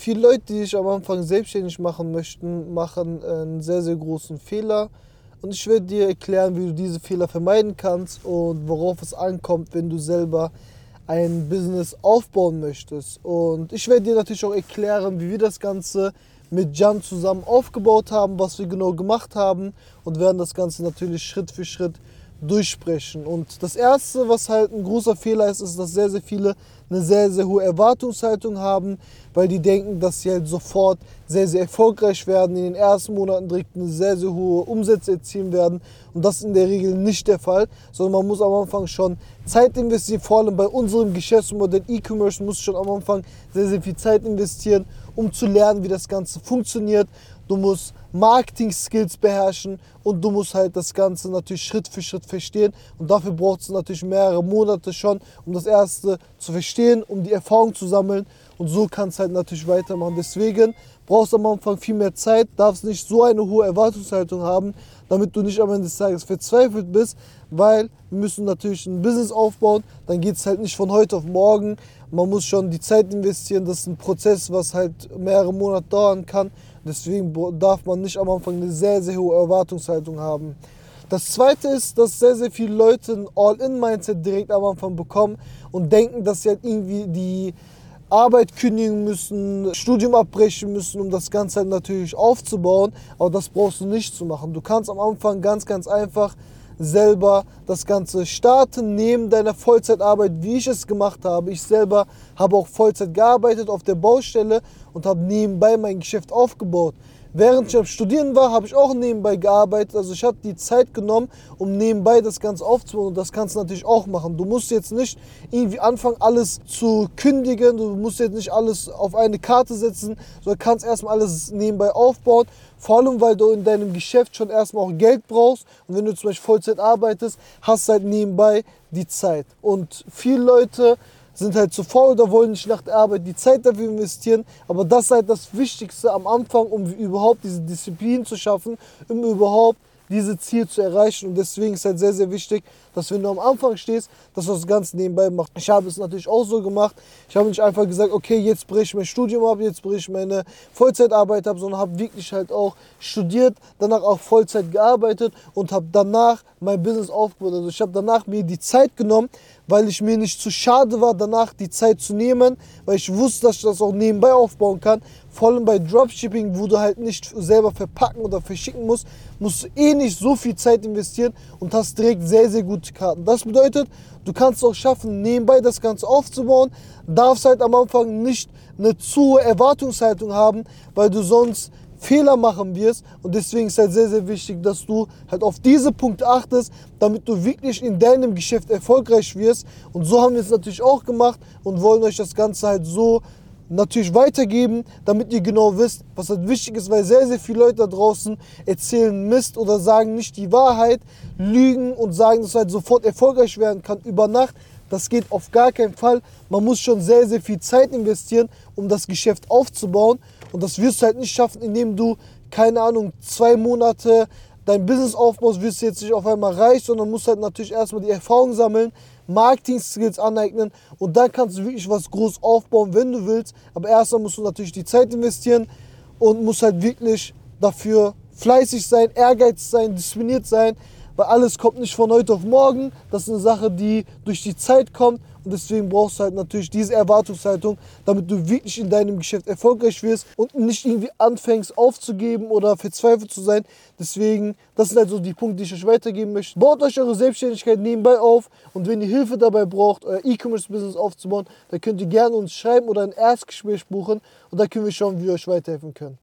viele Leute, die sich am Anfang selbstständig machen möchten, machen einen sehr, sehr großen Fehler. Und ich werde dir erklären, wie du diese Fehler vermeiden kannst und worauf es ankommt, wenn du selber ein Business aufbauen möchtest. Und ich werde dir natürlich auch erklären, wie wir das Ganze mit Jan zusammen aufgebaut haben, was wir genau gemacht haben und werden das Ganze natürlich Schritt für Schritt durchsprechen. Und das Erste, was halt ein großer Fehler ist, ist, dass sehr, sehr viele eine sehr, sehr hohe Erwartungshaltung haben, weil die denken, dass sie halt sofort sehr, sehr erfolgreich werden, in den ersten Monaten direkt eine sehr, sehr hohe Umsätze erzielen werden. Und das ist in der Regel nicht der Fall, sondern man muss am Anfang schon Zeit investieren. Vor allem bei unserem Geschäftsmodell E-Commerce muss schon am Anfang sehr, sehr viel Zeit investieren, um zu lernen, wie das Ganze funktioniert. Du musst Marketing-Skills beherrschen und du musst halt das Ganze natürlich Schritt für Schritt verstehen. Und dafür braucht es natürlich mehrere Monate schon, um das erste zu verstehen, um die Erfahrung zu sammeln. Und so kannst du halt natürlich weitermachen. Deswegen brauchst du am Anfang viel mehr Zeit, darfst nicht so eine hohe Erwartungshaltung haben, damit du nicht am Ende des Tages verzweifelt bist, weil wir müssen natürlich ein Business aufbauen, dann geht es halt nicht von heute auf morgen. Man muss schon die Zeit investieren, das ist ein Prozess, was halt mehrere Monate dauern kann. Deswegen darf man nicht am Anfang eine sehr, sehr hohe Erwartungshaltung haben. Das zweite ist, dass sehr, sehr viele Leute ein All-In-Mindset direkt am Anfang bekommen und denken, dass sie halt irgendwie die Arbeit kündigen müssen, Studium abbrechen müssen, um das Ganze halt natürlich aufzubauen. Aber das brauchst du nicht zu machen. Du kannst am Anfang ganz, ganz einfach selber das Ganze starten, neben deiner Vollzeitarbeit, wie ich es gemacht habe. Ich selber habe auch Vollzeit gearbeitet auf der Baustelle und habe nebenbei mein Geschäft aufgebaut. Während ich am Studieren war, habe ich auch nebenbei gearbeitet. Also ich habe die Zeit genommen, um nebenbei das Ganze aufzubauen. Und das kannst du natürlich auch machen. Du musst jetzt nicht irgendwie anfangen, alles zu kündigen. Du musst jetzt nicht alles auf eine Karte setzen, sondern kannst erstmal alles nebenbei aufbauen. Vor allem, weil du in deinem Geschäft schon erstmal auch Geld brauchst. Und wenn du zum Beispiel Vollzeit arbeitest, hast du halt nebenbei die Zeit. Und viele Leute sind halt zu faul oder wollen nicht nach der Arbeit die Zeit dafür investieren. Aber das ist halt das Wichtigste am Anfang, um überhaupt diese Disziplin zu schaffen, um überhaupt dieses Ziel zu erreichen. Und deswegen ist halt sehr, sehr wichtig, dass wenn du am Anfang stehst, dass du das Ganze nebenbei machst. Ich habe es natürlich auch so gemacht. Ich habe nicht einfach gesagt, okay, jetzt breche ich mein Studium ab, jetzt breche ich meine Vollzeitarbeit ab, sondern habe wirklich halt auch studiert, danach auch Vollzeit gearbeitet und habe danach mein Business aufgebaut. Also ich habe danach mir die Zeit genommen, weil ich mir nicht zu schade war, danach die Zeit zu nehmen, weil ich wusste, dass ich das auch nebenbei aufbauen kann. Vor allem bei Dropshipping, wo du halt nicht selber verpacken oder verschicken musst, musst du eh nicht so viel Zeit investieren und hast direkt sehr, sehr gute Karten. Das bedeutet, du kannst es auch schaffen, nebenbei das Ganze aufzubauen, darfst halt am Anfang nicht eine zu hohe Erwartungshaltung haben, weil du sonst Fehler machen wirst. Und deswegen ist halt sehr, sehr wichtig, dass du halt auf diese Punkte achtest, damit du wirklich in deinem Geschäft erfolgreich wirst. Und so haben wir es natürlich auch gemacht und wollen euch das Ganze halt so natürlich weitergeben, damit ihr genau wisst, was halt wichtig ist, weil sehr, sehr viele Leute da draußen erzählen Mist oder sagen nicht die Wahrheit, lügen und sagen, dass halt sofort erfolgreich werden kann über Nacht. Das geht auf gar keinen Fall. Man muss schon sehr, sehr viel Zeit investieren, um das Geschäft aufzubauen. Und das wirst du halt nicht schaffen, indem du, keine Ahnung, zwei Monate dein Business aufbaust, wirst du jetzt nicht auf einmal reich, sondern musst halt natürlich erstmal die Erfahrung sammeln, Marketing-Skills aneignen und dann kannst du wirklich was groß aufbauen, wenn du willst. Aber erstmal musst du natürlich die Zeit investieren und musst halt wirklich dafür fleißig sein, ehrgeizig sein, diszipliniert sein, weil alles kommt nicht von heute auf morgen. Das ist eine Sache, die durch die Zeit kommt und deswegen brauchst du halt natürlich diese Erwartungshaltung, damit du wirklich in deinem Geschäft erfolgreich wirst und nicht irgendwie anfängst aufzugeben oder verzweifelt zu sein. Deswegen, das sind halt so die Punkte, die ich euch weitergeben möchte. Baut euch eure Selbstständigkeit nebenbei auf und wenn ihr Hilfe dabei braucht, euer E-Commerce-Business aufzubauen, dann könnt ihr gerne uns schreiben oder ein Erstgespräch buchen und dann können wir schauen, wie wir euch weiterhelfen können.